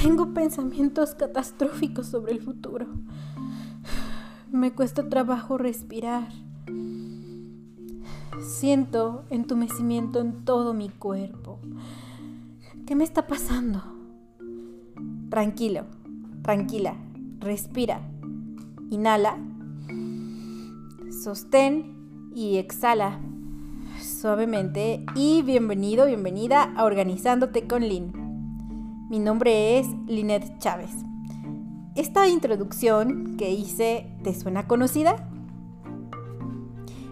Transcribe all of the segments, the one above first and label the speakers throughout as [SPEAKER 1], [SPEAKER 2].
[SPEAKER 1] Tengo pensamientos catastróficos sobre el futuro. Me cuesta trabajo respirar. Siento entumecimiento en todo mi cuerpo. ¿Qué me está pasando? Tranquilo, tranquila, respira. Inhala, sostén y exhala suavemente. Y bienvenido, bienvenida a Organizándote con Lynn. Mi nombre es Lynette Chávez. Esta introducción que hice, ¿te suena conocida?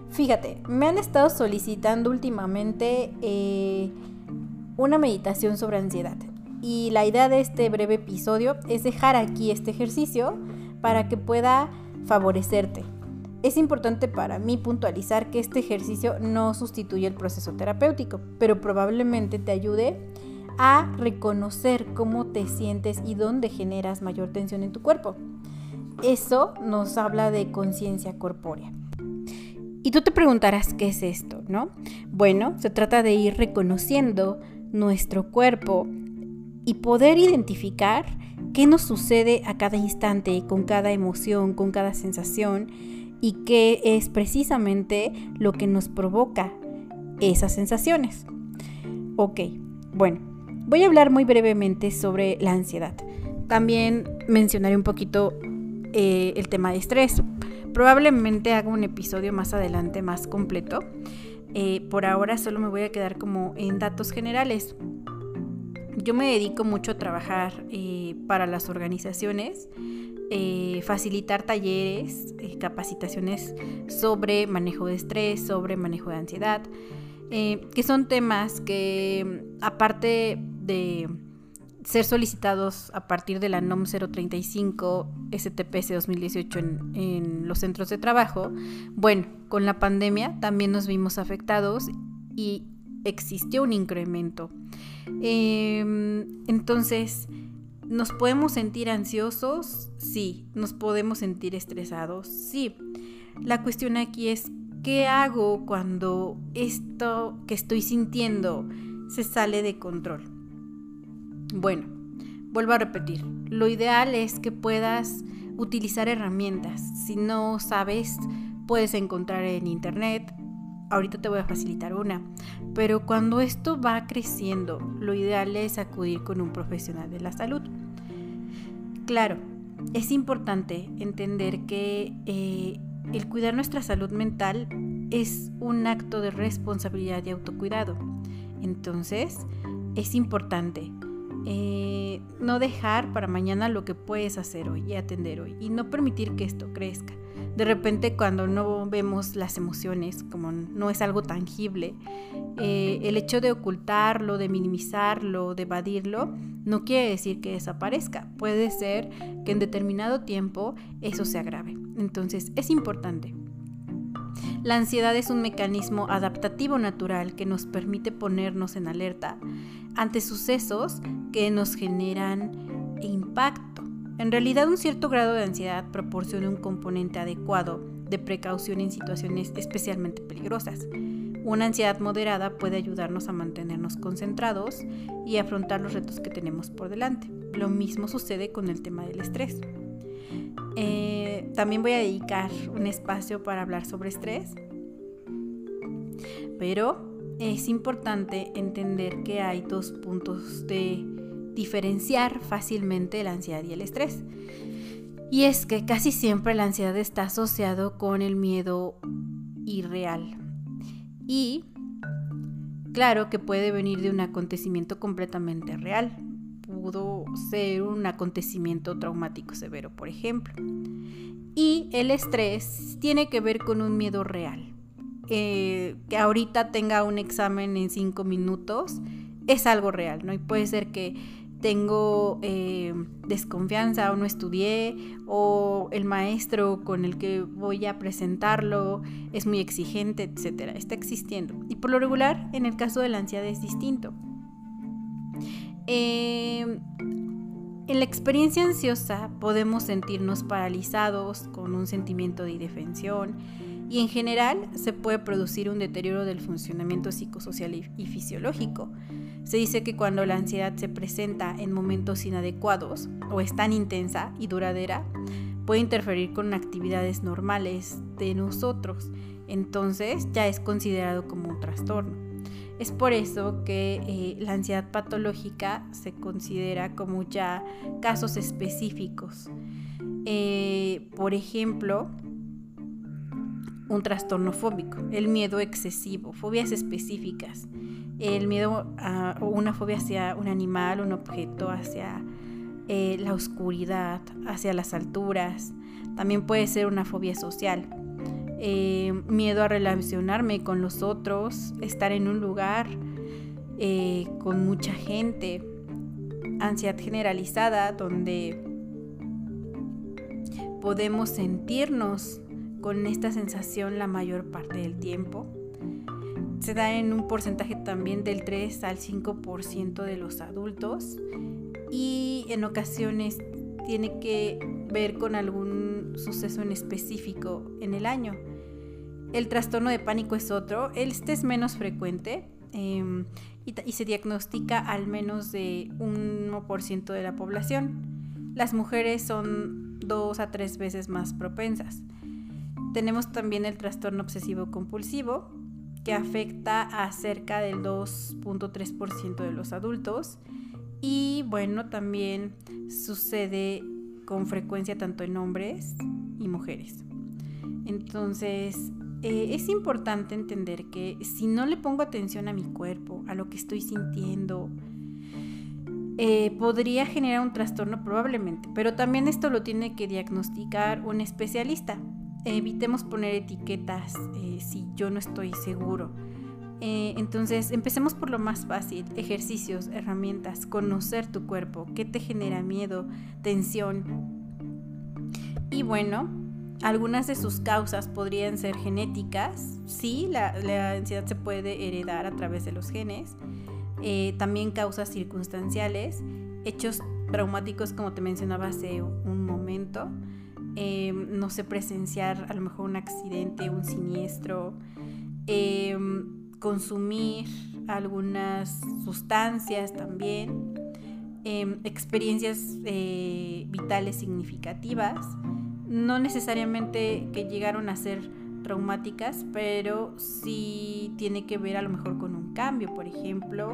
[SPEAKER 1] Fíjate, me han estado solicitando últimamente eh, una meditación sobre ansiedad. Y la idea de este breve episodio es dejar aquí este ejercicio para que pueda favorecerte. Es importante para mí puntualizar que este ejercicio no sustituye el proceso terapéutico, pero probablemente te ayude a reconocer cómo te sientes y dónde generas mayor tensión en tu cuerpo. Eso nos habla de conciencia corpórea. Y tú te preguntarás qué es esto, ¿no? Bueno, se trata de ir reconociendo nuestro cuerpo y poder identificar qué nos sucede a cada instante, con cada emoción, con cada sensación y qué es precisamente lo que nos provoca esas sensaciones. Ok, bueno, voy a hablar muy brevemente sobre la ansiedad. También mencionaré un poquito eh, el tema de estrés. Probablemente haga un episodio más adelante más completo. Eh, por ahora solo me voy a quedar como en datos generales. Yo me dedico mucho a trabajar eh, para las organizaciones, eh, facilitar talleres, capacitaciones sobre manejo de estrés, sobre manejo de ansiedad, que son temas que aparte de ser solicitados a partir de la NOM 035 STPS 2018 en, los centros de trabajo, bueno, con la pandemia también nos vimos afectados y existió un incremento. Em, entonces, ¿nos podemos sentir ansiosos? Sí. ¿Nos podemos sentir estresados? Sí. La cuestión aquí es, ¿qué hago cuando esto que estoy sintiendo se sale de control? Bueno, vuelvo a repetir, lo ideal es que puedas utilizar herramientas. Si no sabes, puedes encontrar en internet. Ahorita te voy a facilitar una. Pero cuando esto va creciendo, lo ideal es acudir con un profesional de la salud. Claro, es importante entender que eh, el cuidar nuestra salud mental es un acto de responsabilidad y autocuidado. Entonces, es importante eh, no dejar para mañana lo que puedes hacer hoy y atender hoy y no permitir que esto crezca. De repente cuando no vemos las emociones, como no es algo tangible, eh, el hecho de ocultarlo, de minimizarlo, de evadirlo, no quiere decir que desaparezca. Puede ser que en determinado tiempo eso se agrave. Entonces es importante la ansiedad es un mecanismo adaptativo natural que nos permite ponernos en alerta ante sucesos que nos generan impacto. En realidad un cierto grado de ansiedad proporciona un componente adecuado de precaución en situaciones especialmente peligrosas. Una ansiedad moderada puede ayudarnos a mantenernos concentrados y afrontar los retos que tenemos por delante. Lo mismo sucede con el tema del estrés. Eh, también voy a dedicar un espacio para hablar sobre estrés, pero es importante entender que hay dos puntos de diferenciar fácilmente la ansiedad y el estrés. Y es que casi siempre la ansiedad está asociado con el miedo irreal. Y claro que puede venir de un acontecimiento completamente real, pudo ser un acontecimiento traumático severo, por ejemplo. Y el estrés tiene que ver con un miedo real. Eh, que ahorita tenga un examen en cinco minutos es algo real, ¿no? Y puede ser que tengo eh, desconfianza o no estudié o el maestro con el que voy a presentarlo es muy exigente, etcétera. Está existiendo. Y por lo regular, en el caso de la ansiedad es distinto. Em, en la experiencia ansiosa podemos sentirnos paralizados con un sentimiento de indefensión y en general se puede producir un deterioro del funcionamiento psicosocial y, fisiológico. Se dice que cuando la ansiedad se presenta en momentos inadecuados o es tan intensa y duradera, puede interferir con actividades normales de nosotros, entonces ya es considerado como un trastorno. Es por eso que eh, la ansiedad patológica se considera como ya casos específicos. Eh, por ejemplo, un trastorno fóbico, el miedo excesivo, fobias específicas, el miedo a una fobia hacia un animal, un objeto, hacia eh, la oscuridad, hacia las alturas. También puede ser una fobia social, eh, miedo a relacionarme con los otros, estar en un lugar eh, con mucha gente, ansiedad generalizada donde podemos sentirnos con esta sensación la mayor parte del tiempo. Se da en un porcentaje también del 3 al 5% de los adultos y en ocasiones tiene que ver con algún suceso en específico en el año. El trastorno de pánico es otro, este es menos frecuente em, y, y, se diagnostica al menos de 1% de la población. Las mujeres son dos a tres veces más propensas. Tenemos también el trastorno obsesivo compulsivo, que afecta a cerca del 2.3% de los adultos. Y bueno, también sucede con frecuencia tanto en hombres y mujeres. Entonces, eh, es importante entender que si no le pongo atención a mi cuerpo, a lo que estoy sintiendo, eh, podría generar un trastorno probablemente, pero también esto lo tiene que diagnosticar un especialista evitemos poner etiquetas eh, si yo no estoy seguro. Eh, entonces, empecemos por lo más fácil, ejercicios, herramientas, conocer tu cuerpo, qué te genera miedo, tensión. Y bueno, algunas de sus causas podrían ser genéticas, sí, la, ansiedad se puede heredar a través de los genes, eh, también causas circunstanciales, hechos traumáticos como te mencionaba hace un momento, Em, no sé, presenciar a lo mejor un accidente, un siniestro, consumir algunas sustancias también, em, experiencias eh, vitales significativas, no necesariamente que llegaron a ser traumáticas, pero sí tiene que ver a lo mejor con un cambio, por ejemplo,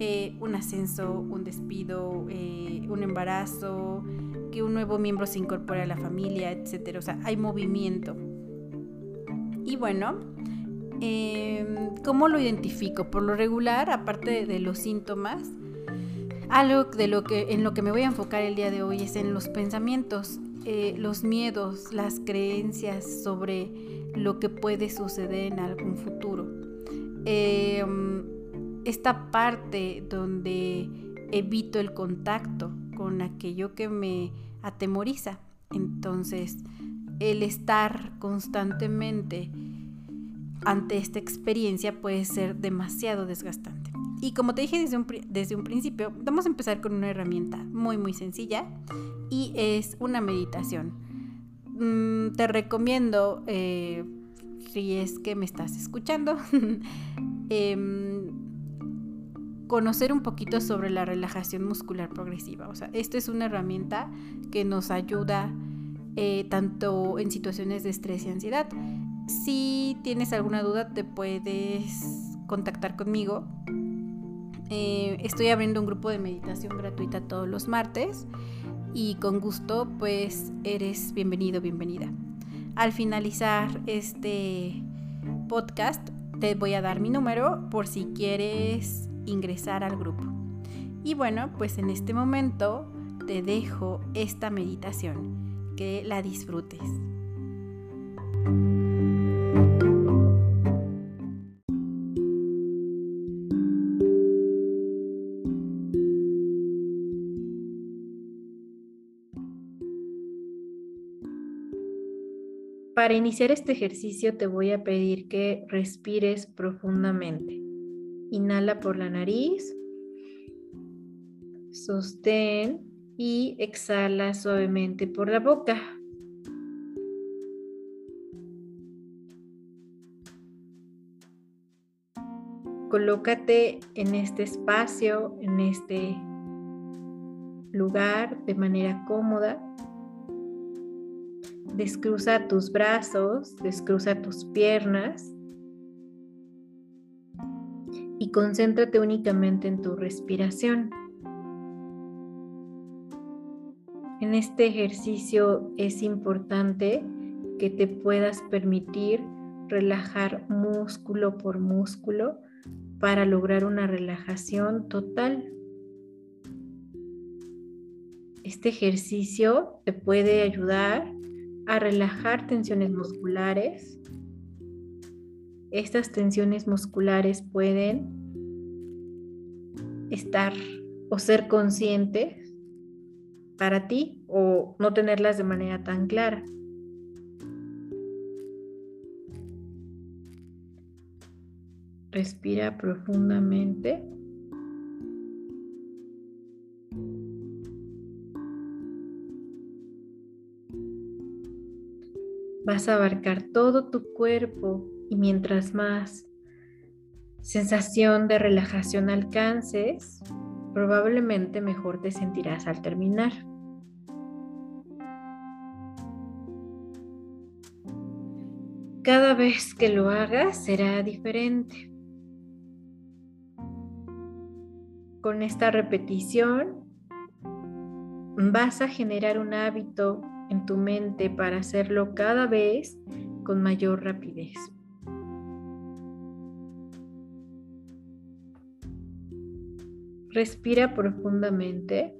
[SPEAKER 1] eh, un ascenso, un despido, eh, un embarazo, que un nuevo miembro se incorpore a la familia, etcétera. O sea, hay movimiento. Y bueno, em, ¿cómo lo identifico? Por lo regular, aparte de, los síntomas, algo de lo que, en lo que me voy a enfocar el día de hoy es en los pensamientos, eh, los miedos, las creencias sobre lo que puede suceder en algún futuro. Em, esta parte donde evito el contacto con aquello que me atemoriza. Entonces, el estar constantemente ante esta experiencia puede ser demasiado desgastante. Y como te dije desde un, desde un principio, vamos a empezar con una herramienta muy muy sencilla y es una meditación. Mm, te recomiendo, eh, si es que me estás escuchando, em, conocer un poquito sobre la relajación muscular progresiva. O sea, esto es una herramienta que nos ayuda eh, tanto en situaciones de estrés y ansiedad. Si tienes alguna duda, te puedes contactar conmigo. Eh, estoy abriendo un grupo de meditación gratuita todos los martes y con gusto pues eres bienvenido, bienvenida. Al finalizar este podcast te voy a dar mi número por si quieres ingresar al grupo. Y bueno, pues en este momento te dejo esta meditación. Que la disfrutes. Para iniciar este ejercicio te voy a pedir que respires profundamente. Inhala por la nariz, sostén y exhala suavemente por la boca.
[SPEAKER 2] Colócate en este espacio, en este lugar de manera cómoda Descruza tus brazos, descruza tus piernas y concéntrate únicamente en tu respiración. En este ejercicio es importante que te puedas permitir relajar músculo por músculo para lograr una relajación total. Este ejercicio te puede ayudar a relajar tensiones musculares. Estas tensiones musculares pueden estar o ser conscientes para ti o no tenerlas de manera tan clara. Respira profundamente. Vas a abarcar todo tu cuerpo y mientras más sensación de relajación alcances, probablemente mejor te sentirás al terminar. Cada vez que lo hagas será diferente. con esta repetición vas a generar un hábito en tu mente para hacerlo cada vez con mayor rapidez. Respira profundamente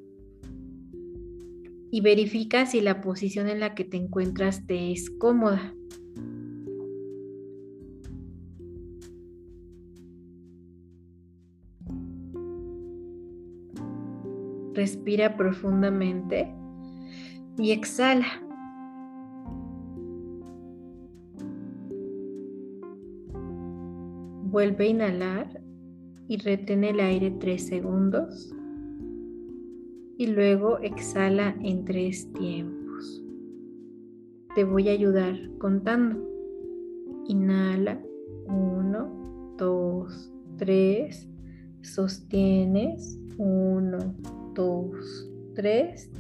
[SPEAKER 2] y verifica si la posición en la que te encuentras te es cómoda. Respira profundamente y exhala. Vuelve a inhalar y retén el aire tres segundos. Y luego exhala en tres tiempos. Te voy a ayudar contando. Inhala. Uno, dos, tres. Sostienes. Uno, 2, 3.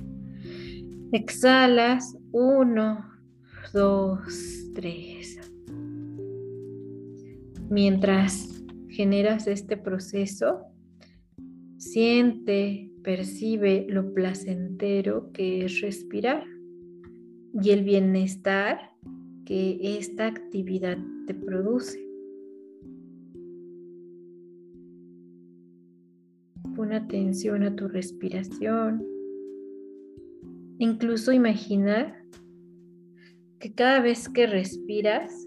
[SPEAKER 2] Exhalas 1, 2, 3. Mientras generas este proceso, siente, percibe lo placentero que es respirar y el bienestar que esta actividad te produce. Pon atención a tu respiración. Incluso imaginar que cada vez que respiras,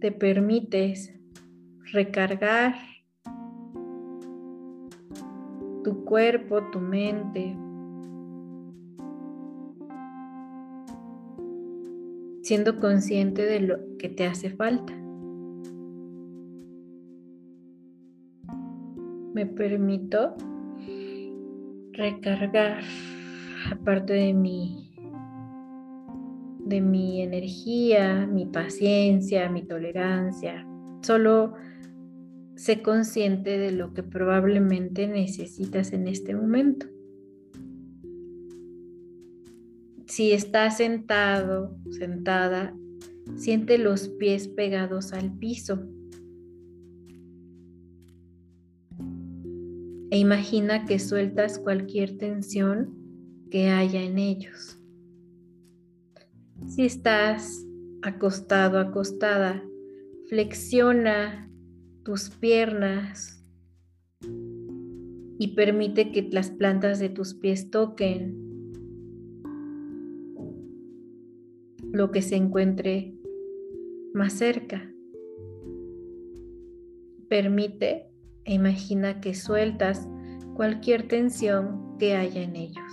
[SPEAKER 2] te permites recargar tu cuerpo, tu mente, siendo consciente de lo que te hace falta. me permito recargar aparte de mi de mi energía, mi paciencia, mi tolerancia. Solo sé consciente de lo que probablemente necesitas en este momento. Si estás sentado, sentada, siente los pies pegados al piso. E imagina que sueltas cualquier tensión que haya en ellos. Si estás acostado, acostada, flexiona tus piernas y permite que las plantas de tus pies toquen lo que se encuentre más cerca. Permite e imagina que sueltas cualquier tensión que haya en ellos.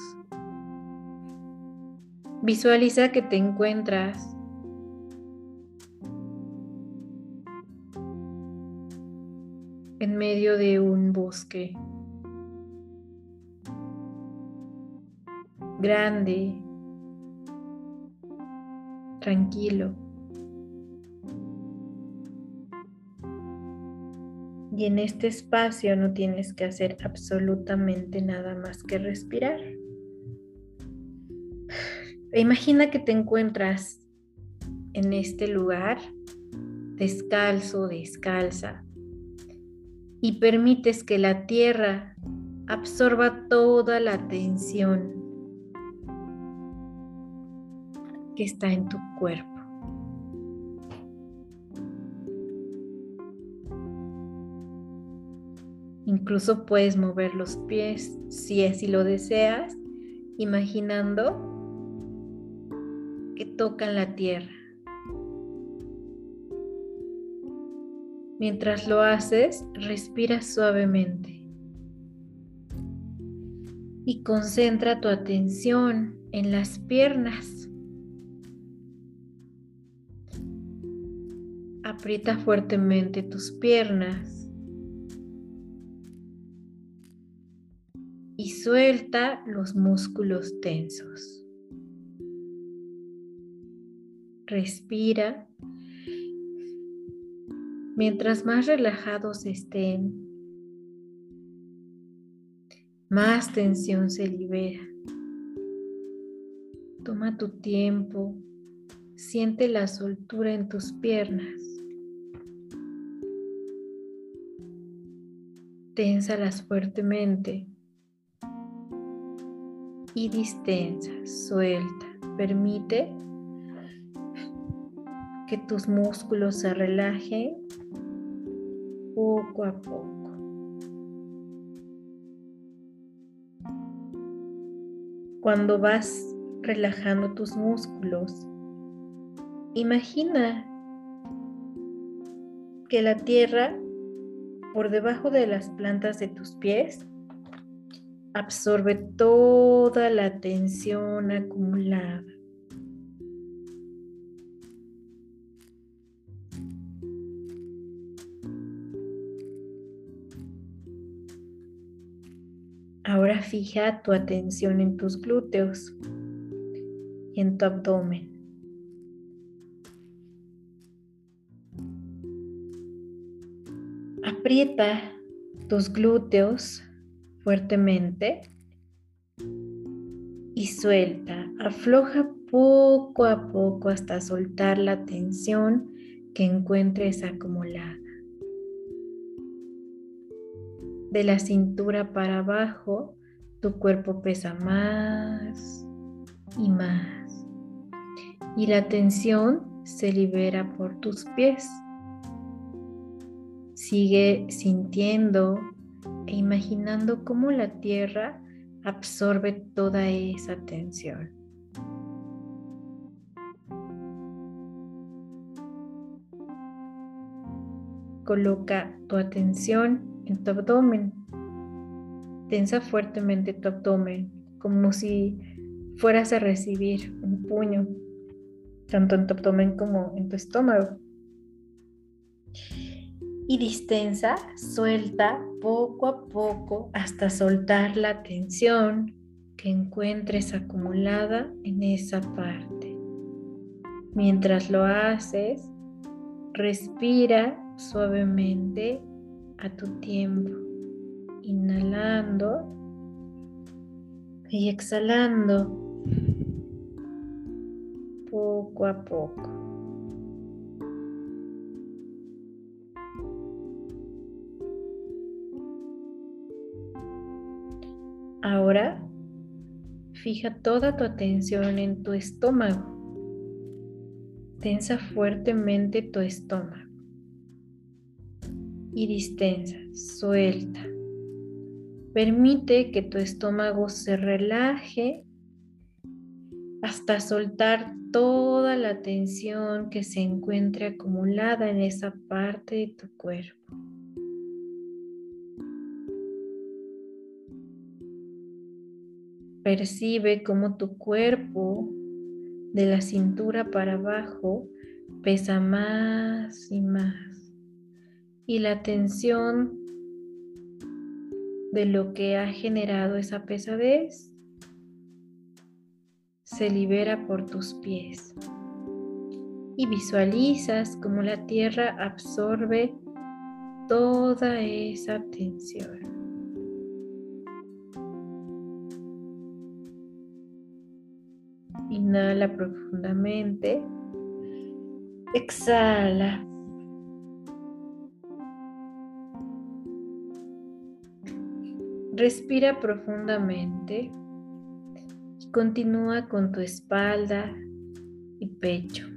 [SPEAKER 2] Visualiza que te encuentras en medio de un bosque grande, tranquilo. Y en este espacio no tienes que hacer absolutamente nada más que respirar. Imagina que te encuentras en este lugar descalzo, descalza, y permites que la tierra absorba toda la tensión que está en tu cuerpo. Incluso puedes mover los pies si así lo deseas, imaginando que tocan la tierra. Mientras lo haces, respira suavemente y concentra tu atención en las piernas. Aprieta fuertemente tus piernas suelta los músculos tensos. Respira Mientras más relajados estén, más tensión se libera. Toma tu tiempo, siente la soltura en tus piernas. Ténsalas fuertemente y distensa, suelta. Permite que tus músculos se relajen poco a poco. Cuando vas relajando tus músculos, imagina que la tierra por debajo de las plantas de tus pies absorbe toda la tensión acumulada. Ahora fija tu atención en tus glúteos y en tu abdomen. Aprieta tus glúteos fuertemente y suelta. Afloja poco a poco hasta soltar la tensión que encuentres acumulada. de la cintura para abajo, tu cuerpo pesa más y más. Y la tensión se libera por tus pies. Sigue sintiendo e imaginando cómo la tierra absorbe toda esa tensión. Coloca tu atención en tu abdomen. Tensa fuertemente tu abdomen, como si fueras a recibir un puño, tanto en tu abdomen como en tu estómago. Y distensa, suelta poco a poco hasta soltar la tensión que encuentres acumulada en esa parte. Mientras lo haces, respira suavemente a tu tiempo, inhalando y exhalando poco a poco. Ahora fija toda tu atención en tu estómago. Tensa fuertemente tu estómago y distensa, suelta. Permite que tu estómago se relaje hasta soltar toda la tensión que se encuentre acumulada en esa parte de tu cuerpo. Percibe cómo tu cuerpo de la cintura para abajo pesa más y más y la tensión de lo que ha generado esa pesadez se libera por tus pies y visualizas como la tierra absorbe toda esa tensión. Inhala profundamente. Exhala. Respira profundamente y continúa con tu espalda y pecho.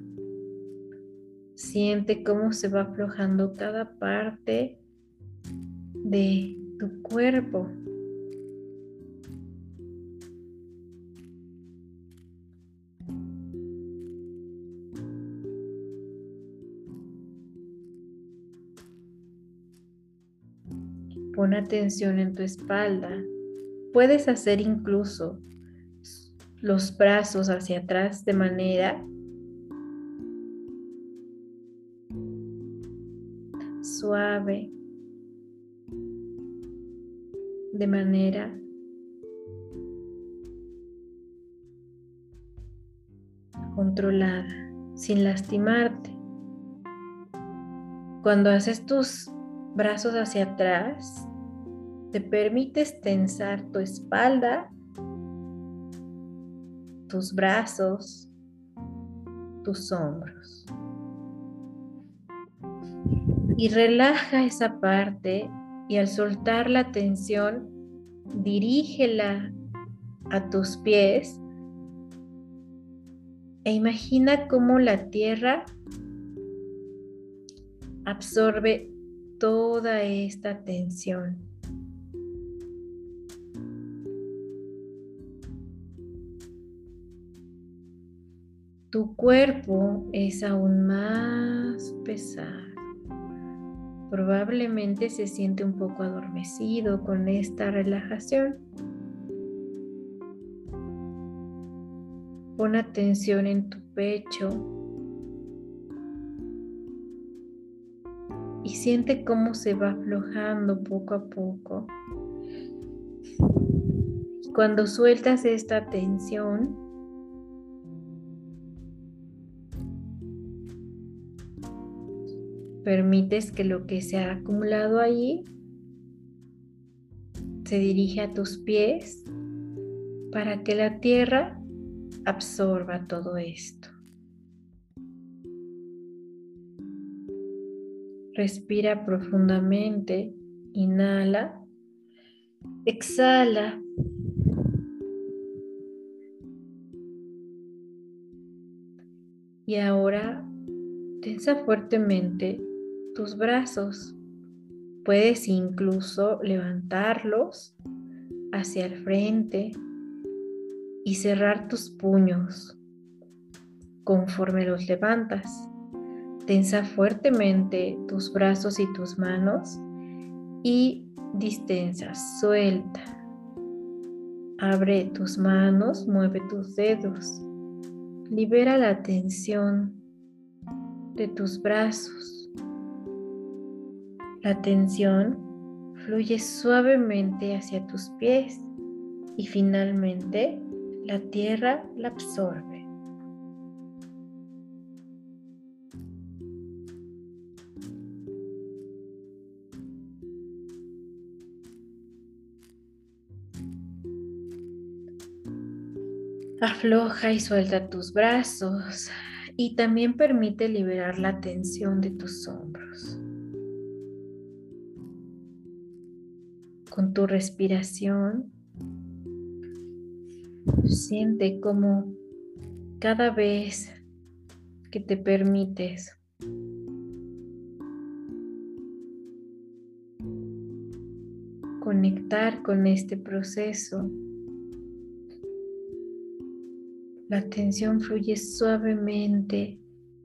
[SPEAKER 2] Siente cómo se va aflojando cada parte de tu cuerpo. Pon atención en tu espalda. Puedes hacer incluso los brazos hacia atrás de manera suave, de manera controlada, sin lastimarte. Cuando haces tus brazos hacia atrás, te permites tensar tu espalda, tus brazos, tus hombros. Y relaja esa parte y al soltar la tensión, dirígela a tus pies e imagina cómo la tierra absorbe toda esta tensión. Tu cuerpo es aún más pesado. Probablemente se siente un poco adormecido con esta relajación. Pon atención en tu pecho y siente cómo se va aflojando poco a poco. Cuando sueltas esta tensión, permites que lo que se ha acumulado allí se dirige a tus pies para que la tierra absorba todo esto. Respira profundamente. Inhala. Exhala. Y ahora tensa fuertemente tus brazos. Puedes incluso levantarlos hacia el frente y cerrar tus puños conforme los levantas. Tensa fuertemente tus brazos y tus manos y distensa, suelta. Abre tus manos, mueve tus dedos. Libera la tensión de tus brazos. La tensión fluye suavemente hacia tus pies y finalmente la tierra la absorbe. Afloja y suelta tus brazos y también permite liberar la tensión de tus hombros. Con tu respiración, siente como cada vez que te permites conectar con este proceso, La tensión fluye suavemente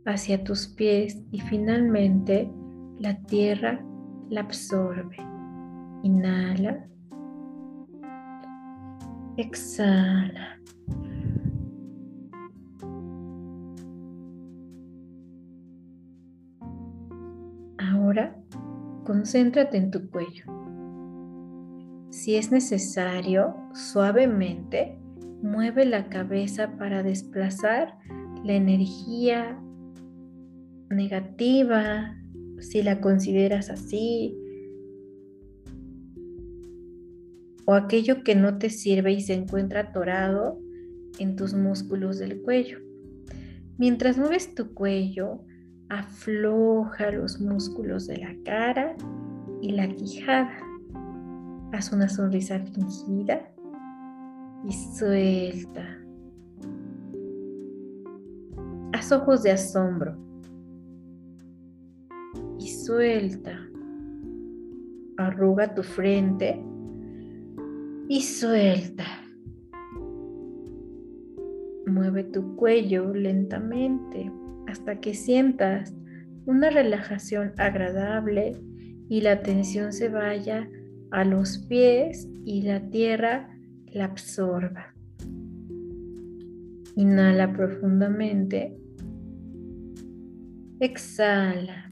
[SPEAKER 2] hacia tus pies y finalmente la tierra la absorbe. Inhala. Exhala. Ahora concéntrate en tu cuello. Si es necesario, suavemente Mueve la cabeza para desplazar la energía negativa, si la consideras así, o aquello que no te sirve y se encuentra atorado en tus músculos del cuello. Mientras mueves tu cuello, afloja los músculos de la cara y la quijada. Haz una sonrisa fingida y suelta. Haz ojos de asombro y suelta. Arruga tu frente y suelta. Mueve tu cuello lentamente hasta que sientas una relajación agradable y la tensión se vaya a los pies y la tierra la absorba. Inhala profundamente. Exhala.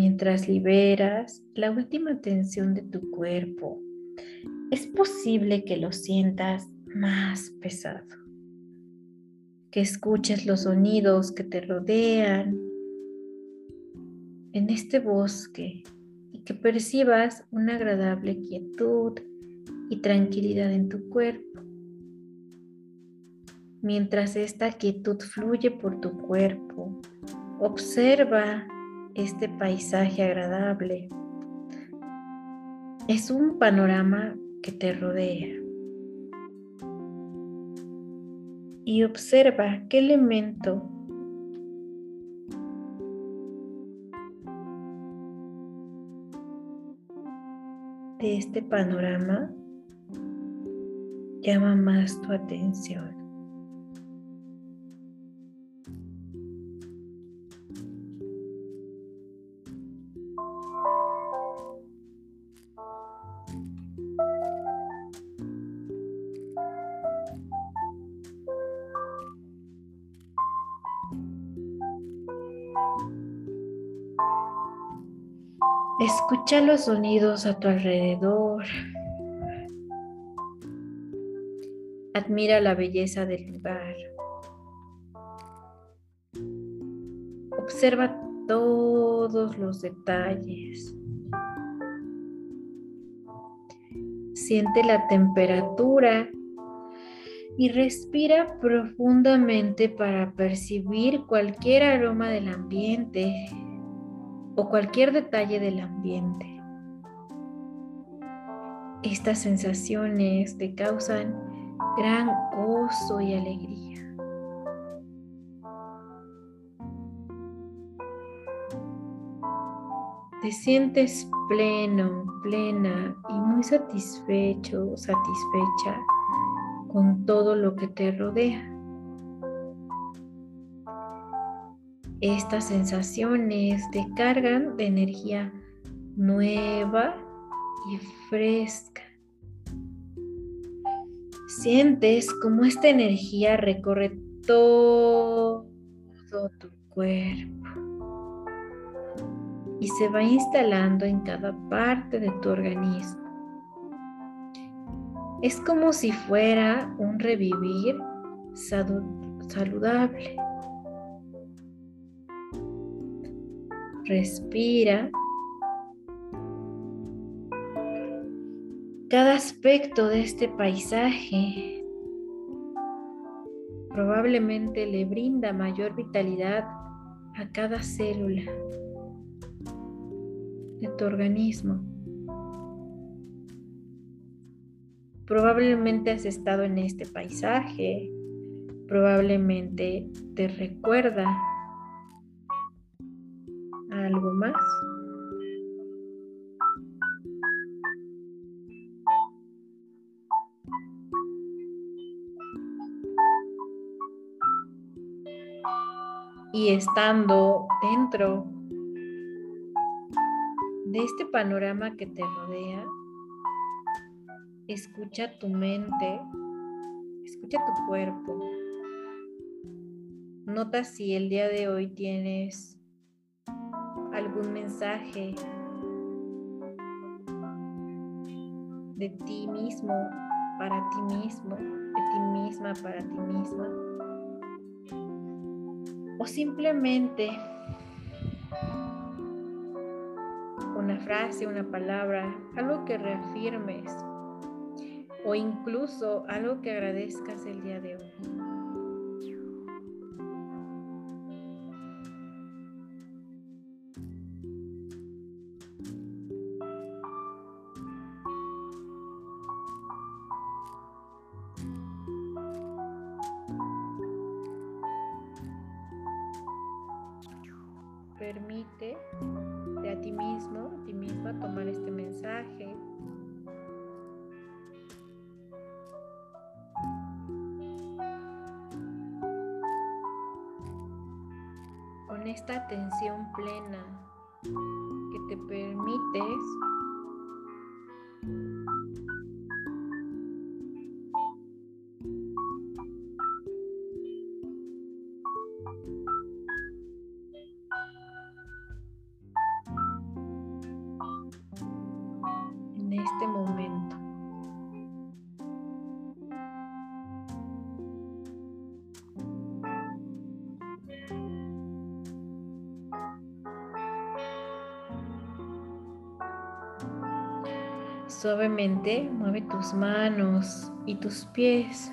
[SPEAKER 2] Mientras liberas la última tensión de tu cuerpo, es posible que lo sientas más pesado, que escuches los sonidos que te rodean en este bosque y que percibas una agradable quietud y tranquilidad en tu cuerpo. Mientras esta quietud fluye por tu cuerpo, observa este paisaje agradable. Es un panorama que te rodea. Y observa qué elemento de este panorama llama más tu atención. Los sonidos a tu alrededor. Admira la belleza del lugar. Observa todos los detalles. Siente la temperatura y respira profundamente para percibir cualquier aroma del ambiente o cualquier detalle del ambiente. Estas sensaciones te causan gran gozo y alegría. Te sientes pleno, plena y muy satisfecho, satisfecha con todo lo que te rodea. Estas sensaciones te cargan de energía nueva y fresca. Sientes como esta energía recorre todo tu cuerpo y se va instalando en cada parte de tu organismo. Es como si fuera un revivir saludable. Respira. Cada aspecto de este paisaje probablemente le brinda mayor vitalidad a cada célula de tu organismo. Probablemente has estado en este paisaje, probablemente te recuerda algo más. Estando dentro de este panorama que te rodea, escucha tu mente, escucha tu cuerpo. Nota si el día de hoy tienes algún mensaje de ti mismo, para ti mismo, de ti misma, para ti misma. O simplemente una frase, una palabra, algo que reafirmes o incluso algo que agradezcas el día de hoy. Esta atención plena que te permites Suavemente mueve tus manos y tus pies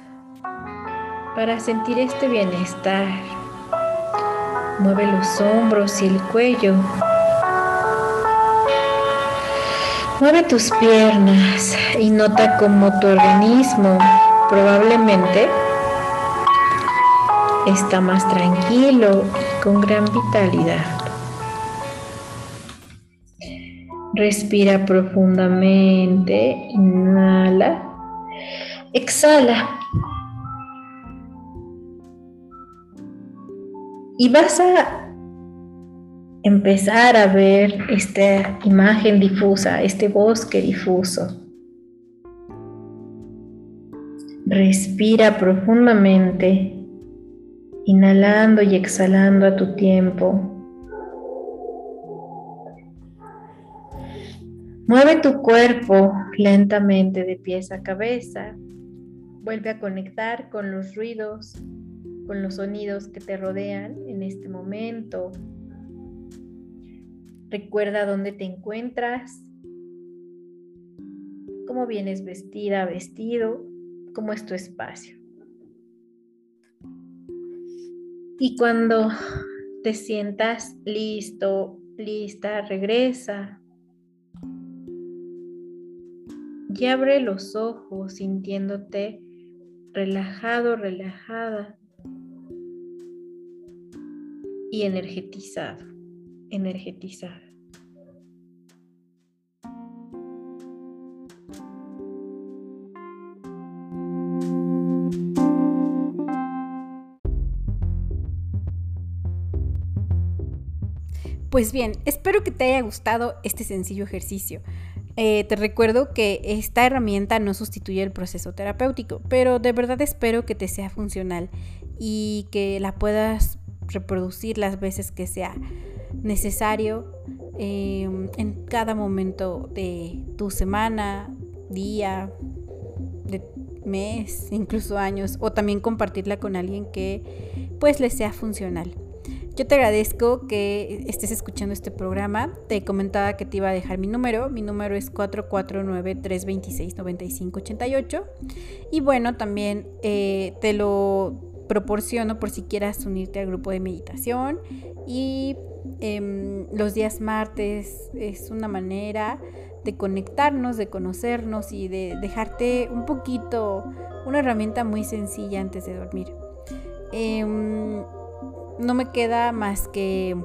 [SPEAKER 2] para sentir este bienestar. Mueve los hombros y el cuello. Mueve tus piernas y nota cómo tu organismo probablemente está más tranquilo y con gran vitalidad. Respira profundamente, inhala, exhala. Y vas a empezar a ver esta imagen difusa, este bosque difuso. Respira profundamente, inhalando y exhalando a tu tiempo. Mueve tu cuerpo lentamente de pies a cabeza. Vuelve a conectar con los ruidos, con los sonidos que te rodean en este momento. Recuerda dónde te encuentras, cómo vienes vestida, vestido, cómo es tu espacio. Y cuando te sientas listo, lista, regresa y abre los ojos sintiéndote relajado, relajada y energetizado, energetizada.
[SPEAKER 1] Pues bien, espero que te haya gustado este sencillo ejercicio. Eh, te recuerdo que esta herramienta no sustituye el proceso terapéutico, pero de verdad espero que te sea funcional y que la puedas reproducir las veces que sea necesario em, en cada momento de tu semana, día, mes, incluso años, o también compartirla con alguien que pues le sea funcional. Yo te agradezco que estés escuchando este programa. Te comentaba que te iba a dejar mi número. Mi número es 449-326-9588. Y bueno, también eh, te lo proporciono por si quieras unirte al grupo de meditación. Y em, los días martes es una manera de conectarnos, de conocernos y de dejarte un poquito, una herramienta muy sencilla antes de dormir. Em, no me queda más que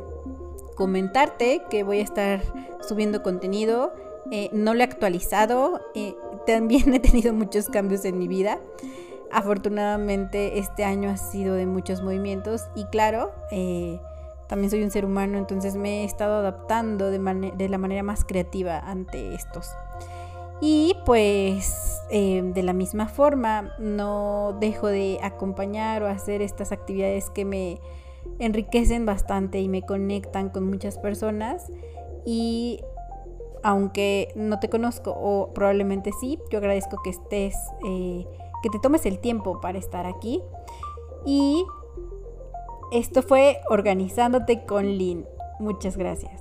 [SPEAKER 1] comentarte que voy a estar subiendo contenido. Eh, no lo he actualizado. Eh, también he tenido muchos cambios en mi vida. Afortunadamente este año ha sido de muchos movimientos y claro, eh, también soy un ser humano, entonces me he estado adaptando de, de la manera más creativa ante estos. Y pues de la misma forma no dejo de acompañar o hacer estas actividades que me enriquecen bastante y me conectan con muchas personas y aunque no te conozco o probablemente sí, yo agradezco que estés, eh, que te tomes el tiempo para estar aquí y Esto fue Organizándote con Lynn. Muchas gracias.